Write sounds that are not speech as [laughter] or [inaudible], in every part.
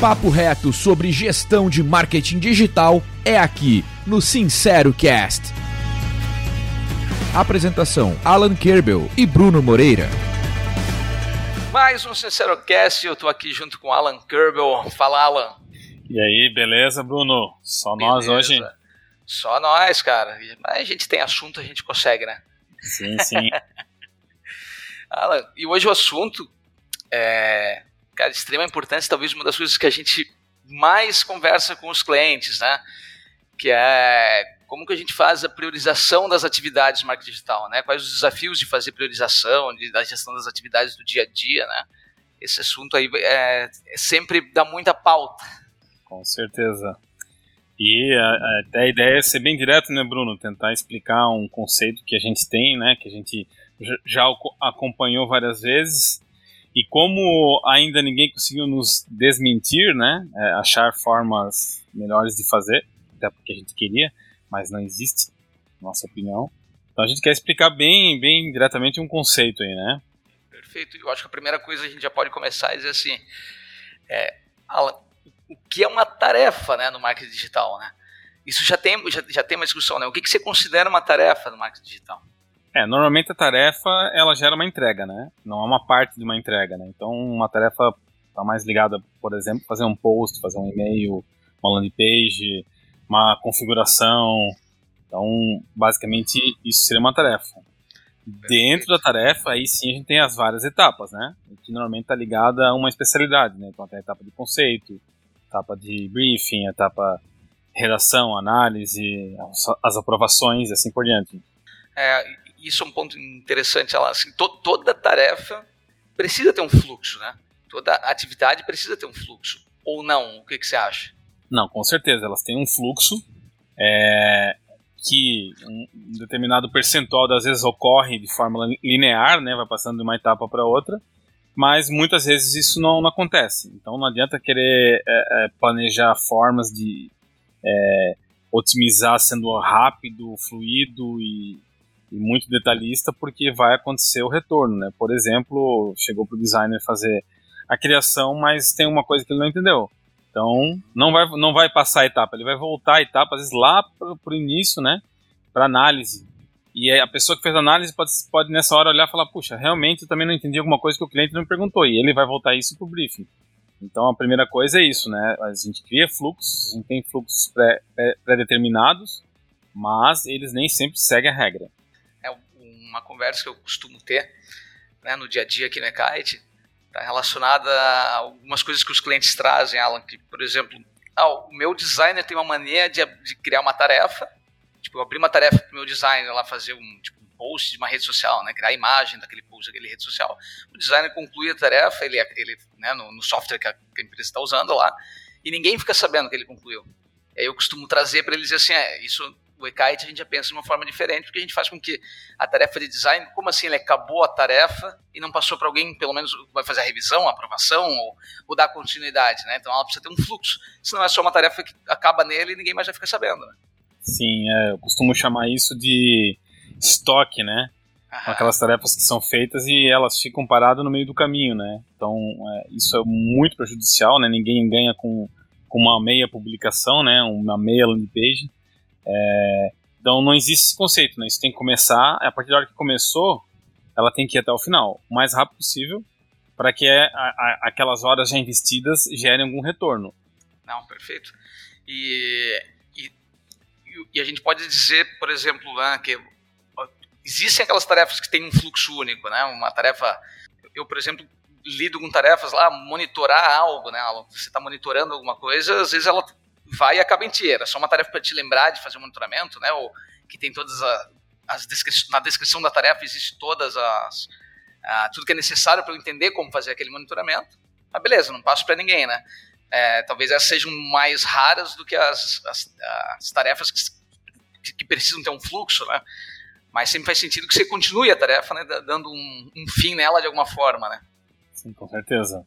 papo reto sobre gestão de marketing digital é aqui no Sincero Cast. Apresentação: Alan Kerbel e Bruno Moreira. Mais um Sincero Cast, eu tô aqui junto com Alan Kerbel. Fala, Alan. E aí, beleza, Bruno? Só beleza. nós hoje? Só nós, cara. Mas a gente tem assunto, a gente consegue, né? Sim, sim. [laughs] Alan, e hoje o assunto é, cara, de extrema importância, talvez uma das coisas que a gente mais conversa com os clientes, né? Que é como que a gente faz a priorização das atividades de marketing digital, né? Quais os desafios de fazer priorização, de, da gestão das atividades do dia a dia, né? Esse assunto aí é, é sempre dá muita pauta. Com certeza. E a, a ideia é ser bem direto, né, Bruno? Tentar explicar um conceito que a gente tem, né? Que a gente já acompanhou várias vezes. E como ainda ninguém conseguiu nos desmentir, né? É, achar formas melhores de fazer, até porque a gente queria, mas não existe, nossa opinião. Então a gente quer explicar bem, bem diretamente um conceito aí, né? Perfeito. Eu acho que a primeira coisa a gente já pode começar é dizer assim, é, Alan, o que é uma tarefa né, no marketing digital, né? Isso já tem, já, já tem uma discussão, né? O que, que você considera uma tarefa no marketing digital? É, normalmente a tarefa, ela gera uma entrega, né? Não é uma parte de uma entrega, né? Então, uma tarefa está mais ligada, por exemplo, fazer um post, fazer um e-mail, uma landing page, uma configuração. Então, basicamente, isso seria uma tarefa. Dentro da tarefa, aí sim a gente tem as várias etapas, né? Que normalmente está ligada a uma especialidade, né? Então tem a etapa de conceito, etapa de briefing, etapa redação, análise, as, aprovações e assim por diante. É, isso é um ponto interessante, ela assim, to, toda tarefa precisa ter um fluxo, né? Toda atividade precisa ter um fluxo. Ou não? O que, que você acha? Não, com certeza, elas têm um fluxo é, que um determinado percentual das vezes ocorre de forma linear, né? Vai passando de uma etapa para outra mas muitas vezes isso não, não, acontece. Então não adianta querer é, é, planejar formas de é, otimizar sendo rápido, fluido e, e, muito detalhista, porque vai acontecer o retorno. Né? Por exemplo, chegou para o designer fazer a criação, mas tem uma coisa que ele não entendeu. Então não vai, não vai passar a etapa, ele vai voltar a etapa, às vezes lá para o início, né? para análise e a pessoa que fez a análise pode, pode nessa hora olhar e falar, puxa, realmente eu também não entendi alguma coisa que o cliente não me perguntou, e ele vai voltar isso para o briefing. Então a primeira coisa é isso, né? A gente cria fluxos, a gente tem fluxos pré-determinados, pré mas eles nem sempre seguem a regra. É uma conversa que eu costumo ter né, no dia a dia aqui no Ekite, está relacionada a algumas coisas que os clientes trazem, Alan, que, por exemplo, ah, o meu designer tem uma mania de, de criar uma tarefa Tipo, eu abri uma tarefa pro meu designer lá fazer um, tipo, um post de uma rede social, né? Criar a imagem daquele post daquele rede social. O designer conclui a tarefa, ele, ele né, no, no software que a, que a empresa está usando lá, e ninguém fica sabendo que ele concluiu. Aí eu costumo trazer para eles assim, é, isso o e-kite a gente já pensa de uma forma diferente, porque a gente faz com que a tarefa de design, como assim, ele acabou a tarefa e não passou para alguém, pelo menos vai fazer a revisão, a aprovação ou, ou dar continuidade, né? Então ela precisa ter um fluxo, senão é só uma tarefa que acaba nele e ninguém mais vai ficar sabendo, né? Sim, é, eu costumo chamar isso de estoque, né? Aham. Aquelas tarefas que são feitas e elas ficam paradas no meio do caminho, né? Então, é, isso é muito prejudicial, né? Ninguém ganha com, com uma meia publicação, né? Uma meia landing page. É, então, não existe esse conceito, né? Isso tem que começar, a partir da hora que começou, ela tem que ir até o final, o mais rápido possível, para que a, a, aquelas horas já investidas gerem algum retorno. Não, perfeito. E e a gente pode dizer, por exemplo, né, que existem aquelas tarefas que têm um fluxo único, né? Uma tarefa, eu, por exemplo, lido com tarefas lá, monitorar algo, né? Você está monitorando alguma coisa, às vezes ela vai e acaba inteira. Só uma tarefa para te lembrar de fazer o um monitoramento, né? Ou que tem todas as, as descrições, na descrição da tarefa existe todas as tudo que é necessário para eu entender como fazer aquele monitoramento. Ah, beleza, não passo para ninguém, né? É, talvez essas sejam mais raras do que as, as, as tarefas que, que, precisam ter um fluxo, né? Mas sempre faz sentido que você continue a tarefa, né? Dando um, um fim nela de alguma forma, né? Sim, com certeza.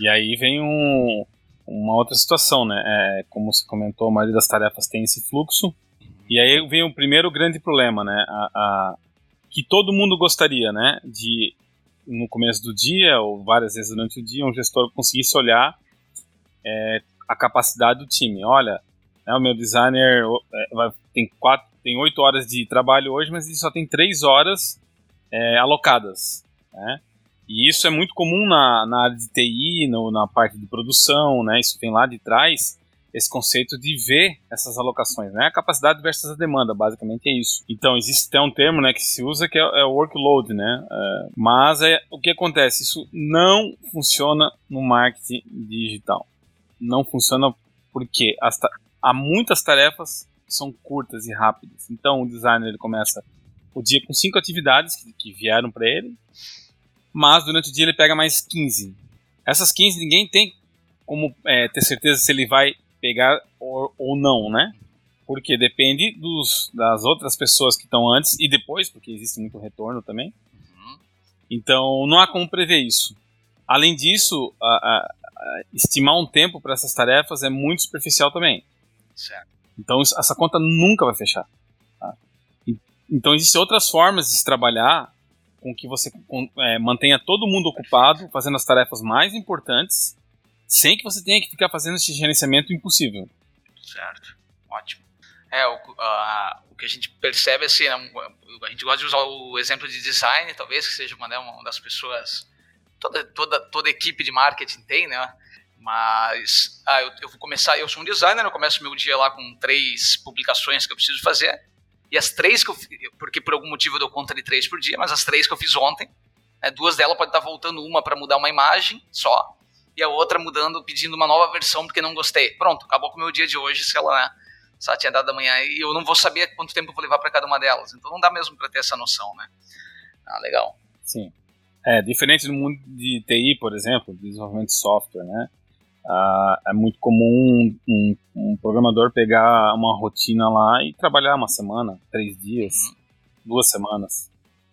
E aí vem um, uma outra situação, né? É, como você comentou, a maioria das tarefas tem esse fluxo. E aí vem o primeiro grande problema, né? A, a, que todo mundo gostaria, né? De no começo do dia ou várias vezes durante o dia um gestor conseguisse olhar é, a capacidade do time. Olha, né, o meu designer é, vai, tem quatro, tem oito horas de trabalho hoje, mas ele só tem três horas é, alocadas. Né? E isso é muito comum na, na área de TI, no, na parte de produção, né? Isso vem lá de trás, esse conceito de ver essas alocações, né? A capacidade versus a demanda, basicamente é isso. Então, existe até um termo né, que se usa que é, é workload, né? É, mas é, o que acontece? Isso não funciona no marketing digital. Não funciona porque as, há muitas tarefas que são curtas e rápidas. Então, o designer ele começa o dia com cinco atividades que, que vieram para ele, mas durante o dia ele pega mais 15. Essas 15 ninguém tem como é, ter certeza se ele vai pegar ou, ou não, né? Porque depende dos, das outras pessoas que estão antes e depois, porque existe muito retorno também. Uhum. Então não há como prever isso. Além disso, a, a, a estimar um tempo para essas tarefas é muito superficial também. Certo. Então essa conta nunca vai fechar. Tá? E, então existem outras formas de se trabalhar com que você com, é, mantenha todo mundo ocupado, fazendo as tarefas mais importantes sem que você tenha que ficar fazendo esse gerenciamento impossível. Certo, ótimo. É, o, uh, o que a gente percebe assim, né, a gente gosta de usar o exemplo de design, talvez que seja uma, né, uma das pessoas, toda, toda, toda equipe de marketing tem, né? Mas ah, eu, eu vou começar, eu sou um designer, eu começo meu dia lá com três publicações que eu preciso fazer. E as três que eu porque por algum motivo eu dou conta de três por dia, mas as três que eu fiz ontem, né, duas delas podem estar voltando uma para mudar uma imagem só, e a outra mudando, pedindo uma nova versão porque não gostei. Pronto, acabou com o meu dia de hoje, se ela, né, ela tinha dado amanhã e eu não vou saber quanto tempo eu vou levar para cada uma delas. Então não dá mesmo para ter essa noção, né? Ah, legal. Sim. É, diferente do mundo de TI, por exemplo, desenvolvimento de software, né? Ah, é muito comum um, um, programador pegar uma rotina lá e trabalhar uma semana, três dias, uhum. duas semanas,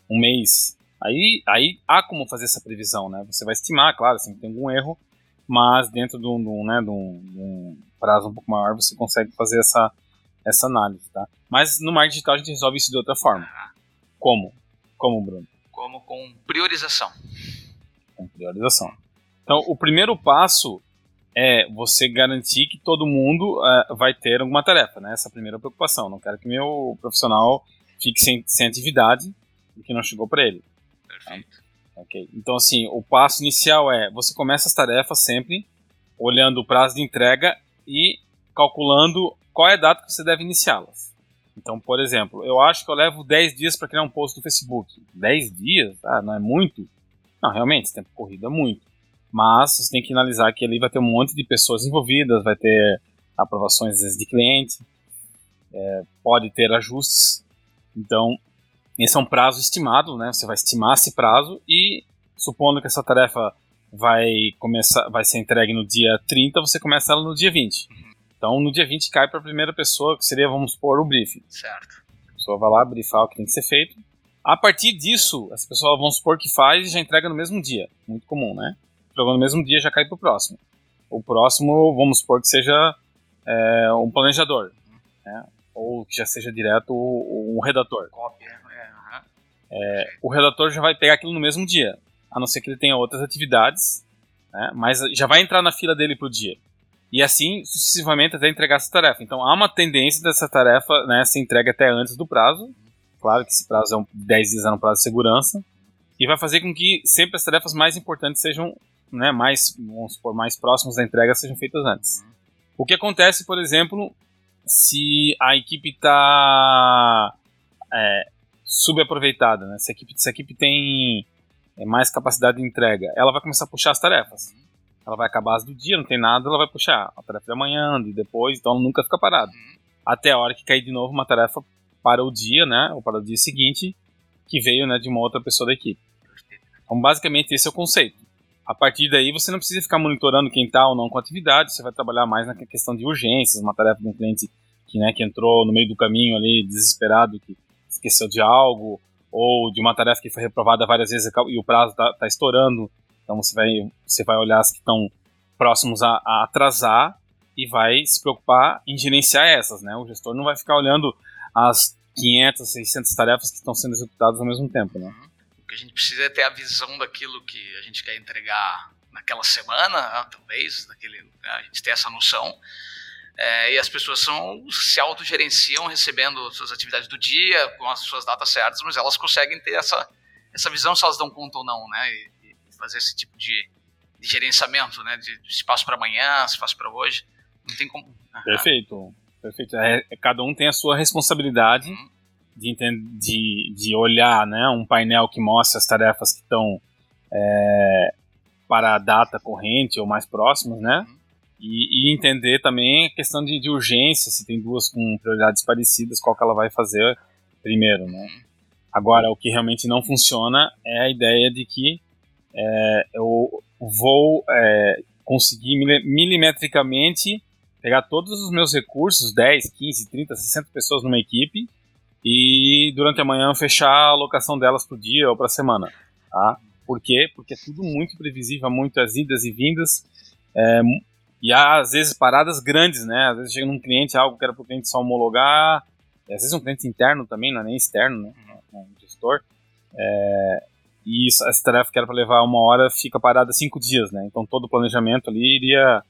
um mês. Aí, aí há como fazer essa previsão, né? Você vai estimar, claro, se tem algum erro, mas dentro de um, de um, né, de de um prazo um pouco maior você consegue fazer essa, essa análise, tá? Mas no marketing digital a gente resolve isso de outra forma. Como? Como, Bruno? Como com priorização. Com priorização. Então, o primeiro passo é você garantir que todo mundo uh, vai ter alguma tarefa, né? Essa é a primeira preocupação. Não quero que meu profissional fique sem, sem atividade porque não chegou para ele. Perfeito. Ok. Então, assim, o passo inicial é você começa as tarefas sempre olhando o prazo de entrega e calculando qual é a data que você deve iniciá-las. Então, por exemplo, eu acho que eu levo 10 dias para criar um post no Facebook. 10 dias? Ah, não é muito? Não, realmente, tempo corrido é muito. Mas você tem que analisar que ali vai ter um monte de pessoas envolvidas, vai ter aprovações de cliente, é, pode ter ajustes. Então, esse é um prazo estimado, né? Você vai estimar esse prazo e supondo que essa tarefa vai começar, vai ser entregue no dia 30, você começa ela no dia 20. Uhum. Então, no dia 20 cai para a primeira pessoa, que seria, vamos supor, o briefing. Certo. A pessoa vai lá briefar o que tem que ser feito. A partir disso, essa pessoa, vamos supor que faz e já entrega no mesmo dia. Muito comum, né? Jogando no mesmo dia já cai para o próximo. O próximo, vamos supor que seja é, um planejador. Né? Ou que já seja direto um redator. Cópia. É, o redator já vai pegar aquilo no mesmo dia, a não ser que ele tenha outras atividades, né, mas já vai entrar na fila dele para o dia. E assim sucessivamente até entregar essa tarefa. Então há uma tendência dessa tarefa né, ser entregue até antes do prazo. Claro que esse prazo é um 10 dias é um prazo de segurança. E vai fazer com que sempre as tarefas mais importantes sejam né, mais, vamos supor, mais próximas da entrega sejam feitas antes. O que acontece, por exemplo, se a equipe está é, subaproveitada, né? Se a equipe, se a equipe tem é, mais capacidade de entrega, ela vai começar a puxar as tarefas. Ela vai acabar as do dia, não tem nada, ela vai puxar a tarefa de amanhã, de depois, então ela nunca fica parada. Até a hora que cair de novo uma tarefa para o dia, né? Ou para o dia seguinte, que veio né, de uma outra pessoa da equipe. Então, basicamente, esse é o conceito. A partir daí, você não precisa ficar monitorando quem está ou não com atividade, você vai trabalhar mais na questão de urgências, uma tarefa de um cliente que, né, que entrou no meio do caminho ali, desesperado, que esqueceu de algo, ou de uma tarefa que foi reprovada várias vezes e o prazo está tá estourando. Então você vai, você vai olhar as que estão próximos a, a, atrasar e vai se preocupar em gerenciar essas, né? O gestor não vai ficar olhando as 500, 600 tarefas que estão sendo executadas ao mesmo tempo, né? A gente precisa é ter a visão daquilo que a gente quer entregar naquela semana, né, talvez, naquele, né, a gente tem essa noção. É, e as pessoas são, se autogerenciam recebendo suas atividades do dia, com as suas datas certas, mas elas conseguem ter essa, essa visão se elas dão conta ou não, né? E, e fazer esse tipo de, de gerenciamento, né? De, de espaço para amanhã, espaço para hoje. Não tem como. Perfeito. Perfeito. É, é, cada um tem a sua responsabilidade uhum. De, de, de olhar né, um painel que mostra as tarefas que estão é, para a data corrente ou mais próximas, né? Uhum. E, e, entender também a questão de, de, urgência, se tem duas com prioridades parecidas, qual que ela vai fazer primeiro, né? Agora, o que realmente não funciona é a ideia de que é, eu vou é, conseguir milimetricamente pegar todos os meus recursos, 10, 15, 30, 60 pessoas numa equipe, e durante a manhã fechar a alocação delas para o dia ou para a semana. Tá? Por quê? Porque é tudo muito previsível, muitas idas e vindas, é, e há às vezes paradas grandes, né? Às vezes chega num cliente algo que era para o cliente só homologar, às vezes um cliente interno também, não é nem externo, né? Um gestor. É, e essa tarefa que era para levar uma hora fica parada cinco dias, né? Então todo o planejamento ali iria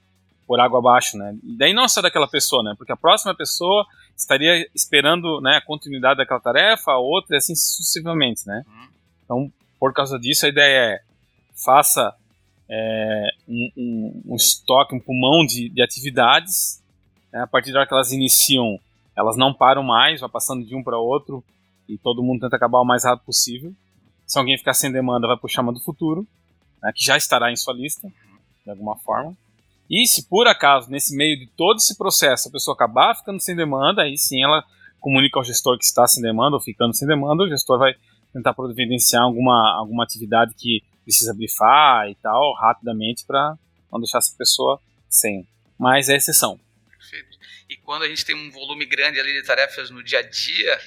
por água abaixo, né? E daí não só daquela pessoa, né? Porque a próxima pessoa estaria esperando né, a continuidade daquela tarefa, a outra e assim sucessivamente, né? Uhum. Então, por causa disso, a ideia é faça é, um, um, um, estoque, um pulmão de, de atividades. Né? A partir da hora que elas iniciam, elas não param mais, vai passando de um para outro e todo mundo tenta acabar o mais rápido possível. Se alguém ficar sem demanda, vai puxar uma do futuro, né, que já estará em sua lista, de alguma forma. E se por acaso, nesse meio de todo esse processo, a pessoa acabar ficando sem demanda, aí sim ela comunica ao gestor que está sem demanda ou ficando sem demanda, o gestor vai tentar providenciar alguma, alguma atividade que precisa brifar e tal, rapidamente, para não deixar essa pessoa sem. Mas é exceção. Perfeito. E quando a gente tem um volume grande ali de tarefas no dia a dia,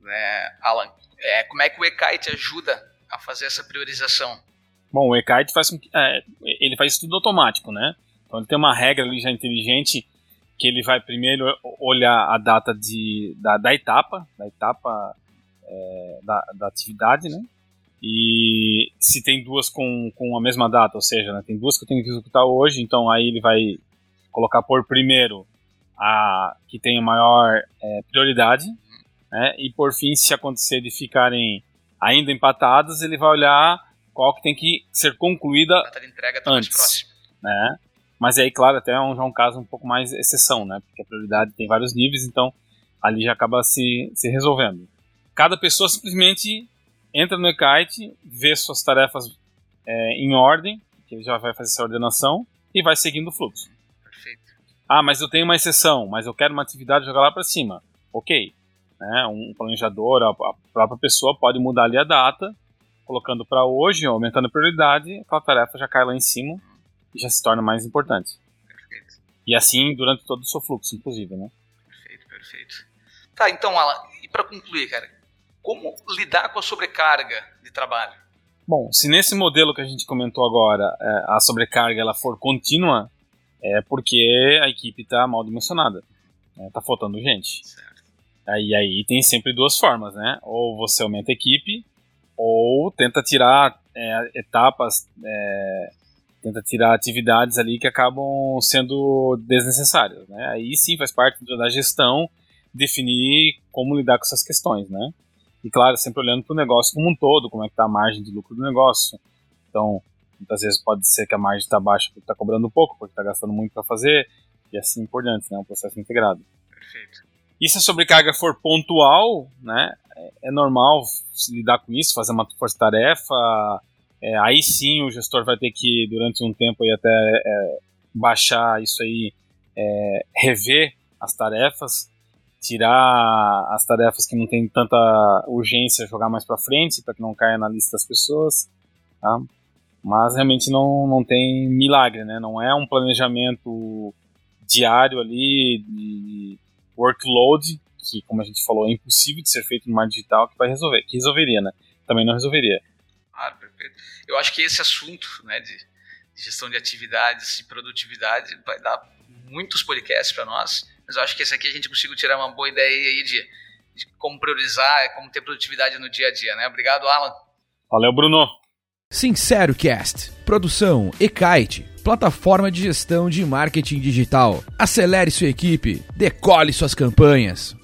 né, Alan, é, como é que o eKite ajuda a fazer essa priorização? Bom, o eKite faz, é, ele faz tudo automático, né? Então ele tem uma regra ali já inteligente que ele vai primeiro olhar a data de, da, da etapa, da etapa é, da, da, atividade, né? E se tem duas com, com a mesma data, ou seja, né, tem duas que eu tenho que executar hoje, então aí ele vai colocar por primeiro a que tem a maior é, prioridade, né? E por fim, se acontecer de ficarem ainda empatadas, ele vai olhar qual que tem que ser concluída a data de entrega tá antes, né? Mas aí, claro, até é um, já é um caso um pouco mais exceção, né? Porque a prioridade tem vários níveis, então ali já acaba se, se resolvendo. Cada pessoa simplesmente entra no e-kite, vê suas tarefas é, em ordem, que ele já vai fazer essa ordenação, e vai seguindo o fluxo. Perfeito. Ah, mas eu tenho uma exceção, mas eu quero uma atividade jogar lá para cima. Ok. Né? Um planejador, a, a própria pessoa pode mudar ali a data, colocando para hoje, aumentando a prioridade, aquela tarefa já cai lá em cima já se torna mais importante. Perfeito. E assim durante todo o seu fluxo, inclusive, né? Perfeito, perfeito. Tá, então, Alan, e para concluir, cara, como lidar com a sobrecarga de trabalho? Bom, se nesse modelo que a gente comentou agora, é, a sobrecarga ela for contínua, é porque a equipe está mal dimensionada, né? tá faltando gente. Certo. Aí, aí tem sempre duas formas, né? Ou você aumenta a equipe, ou tenta tirar é, etapas é, tenta tirar atividades ali que acabam sendo desnecessárias, né? Aí sim faz parte da gestão definir como lidar com essas questões, né? E claro, sempre olhando para o negócio como um todo, como é que está a margem de lucro do negócio. Então, muitas vezes pode ser que a margem está baixa porque está cobrando pouco, porque está gastando muito para fazer, e assim por diante, né? Um processo integrado. Perfeito. E se a sobrecarga for pontual, né? É, é normal lidar com isso, fazer uma força-tarefa, é, aí sim o gestor vai ter que, durante um tempo, aí até é, baixar isso aí, é, rever as tarefas, tirar as tarefas que não tem tanta urgência, jogar mais para frente, para que não caia na lista das pessoas. Tá? Mas realmente não, não tem milagre, né? Não é um planejamento diário ali de workload, que como a gente falou, é impossível de ser feito no mar digital, que vai resolver, que resolveria, né? Também não resolveria. Claro, perfeito. Eu acho que esse assunto né, de, de gestão de atividades e produtividade vai dar muitos podcasts para nós, mas eu acho que esse aqui a gente conseguiu tirar uma boa ideia aí de, de como priorizar, como ter produtividade no dia a dia. Né? Obrigado, Alan. Valeu, Bruno. Sincero Cast, produção e-kite, plataforma de gestão de marketing digital. Acelere sua equipe, decole suas campanhas.